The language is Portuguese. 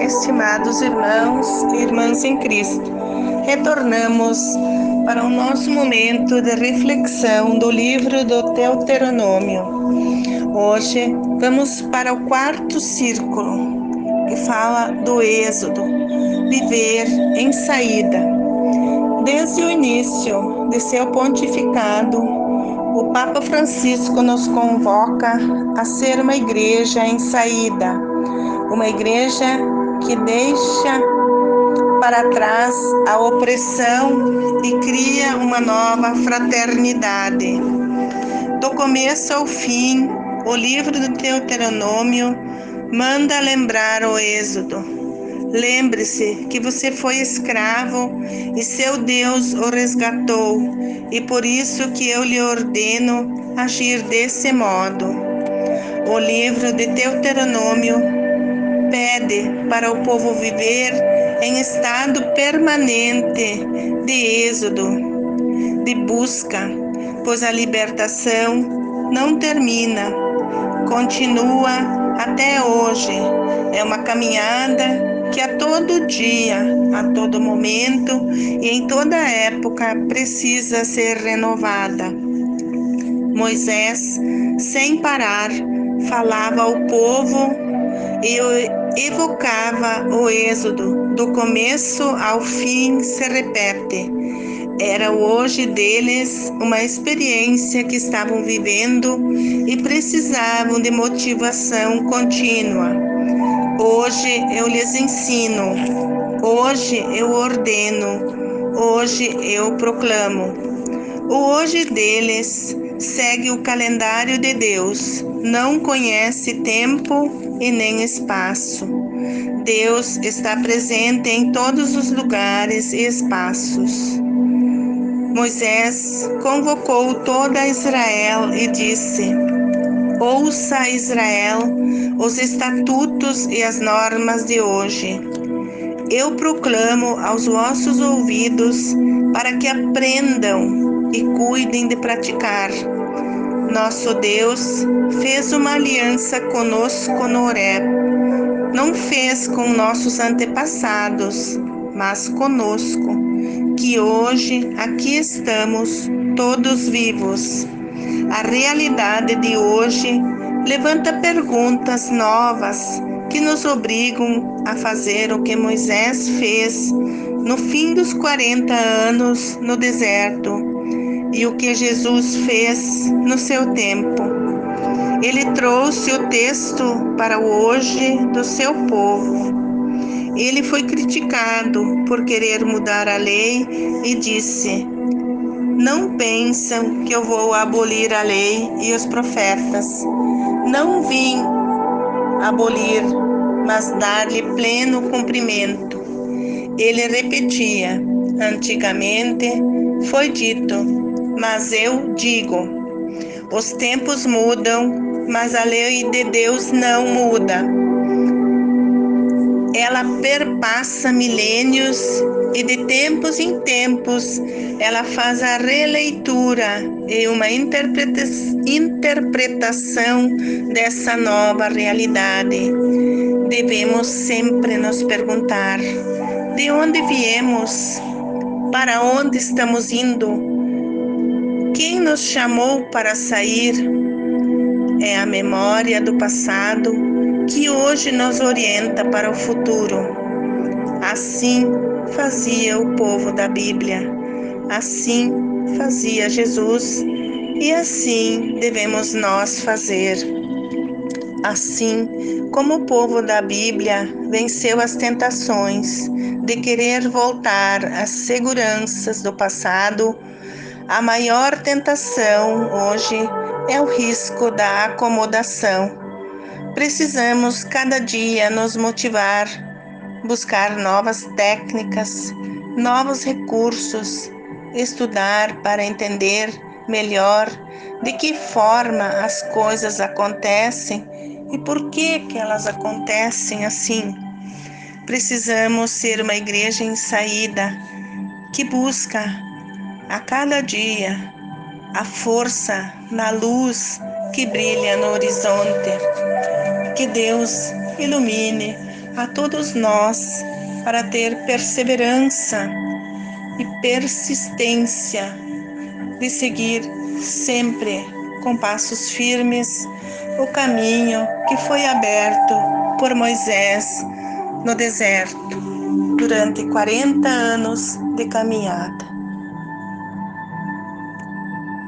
estimados irmãos e irmãs em Cristo. Retornamos para o nosso momento de reflexão do livro do Deuteronômio. Hoje vamos para o quarto círculo, que fala do Êxodo, viver em saída. Desde o início de seu pontificado, o Papa Francisco nos convoca a ser uma igreja em saída uma igreja que deixa para trás a opressão e cria uma nova fraternidade. Do começo ao fim, o livro do Deuteronômio manda lembrar o Êxodo. Lembre-se que você foi escravo e seu Deus o resgatou, e por isso que eu lhe ordeno agir desse modo. O livro de Deuteronômio pede para o povo viver em estado permanente de êxodo, de busca, pois a libertação não termina, continua até hoje. É uma caminhada que a todo dia, a todo momento e em toda época precisa ser renovada. Moisés, sem parar, falava ao povo e evocava o êxodo, do começo ao fim se repete. Era o hoje deles uma experiência que estavam vivendo e precisavam de motivação contínua. Hoje eu lhes ensino, hoje eu ordeno, hoje eu proclamo. O hoje deles segue o calendário de Deus, não conhece tempo e nem espaço. Deus está presente em todos os lugares e espaços. Moisés convocou toda Israel e disse: Ouça, Israel, os estatutos e as normas de hoje. Eu proclamo aos vossos ouvidos para que aprendam e cuidem de praticar nosso Deus fez uma aliança conosco no Horeb. Não fez com nossos antepassados, mas conosco, que hoje aqui estamos todos vivos. A realidade de hoje levanta perguntas novas que nos obrigam a fazer o que Moisés fez no fim dos 40 anos no deserto e o que Jesus fez no seu tempo. Ele trouxe o texto para o hoje do seu povo. Ele foi criticado por querer mudar a lei e disse: Não pensam que eu vou abolir a lei e os profetas. Não vim abolir, mas dar-lhe pleno cumprimento. Ele repetia: Antigamente foi dito mas eu digo: os tempos mudam, mas a lei de Deus não muda. Ela perpassa milênios e de tempos em tempos ela faz a releitura e uma interpreta interpretação dessa nova realidade. Devemos sempre nos perguntar: de onde viemos? Para onde estamos indo? Nos chamou para sair é a memória do passado que hoje nos orienta para o futuro. Assim fazia o povo da Bíblia, assim fazia Jesus e assim devemos nós fazer. Assim como o povo da Bíblia venceu as tentações de querer voltar às seguranças do passado, a maior tentação hoje é o risco da acomodação. Precisamos cada dia nos motivar, buscar novas técnicas, novos recursos, estudar para entender melhor de que forma as coisas acontecem e por que que elas acontecem assim. Precisamos ser uma igreja em saída que busca a cada dia a força na luz que brilha no horizonte. Que Deus ilumine a todos nós para ter perseverança e persistência de seguir sempre com passos firmes o caminho que foi aberto por Moisés no deserto durante 40 anos de caminhada.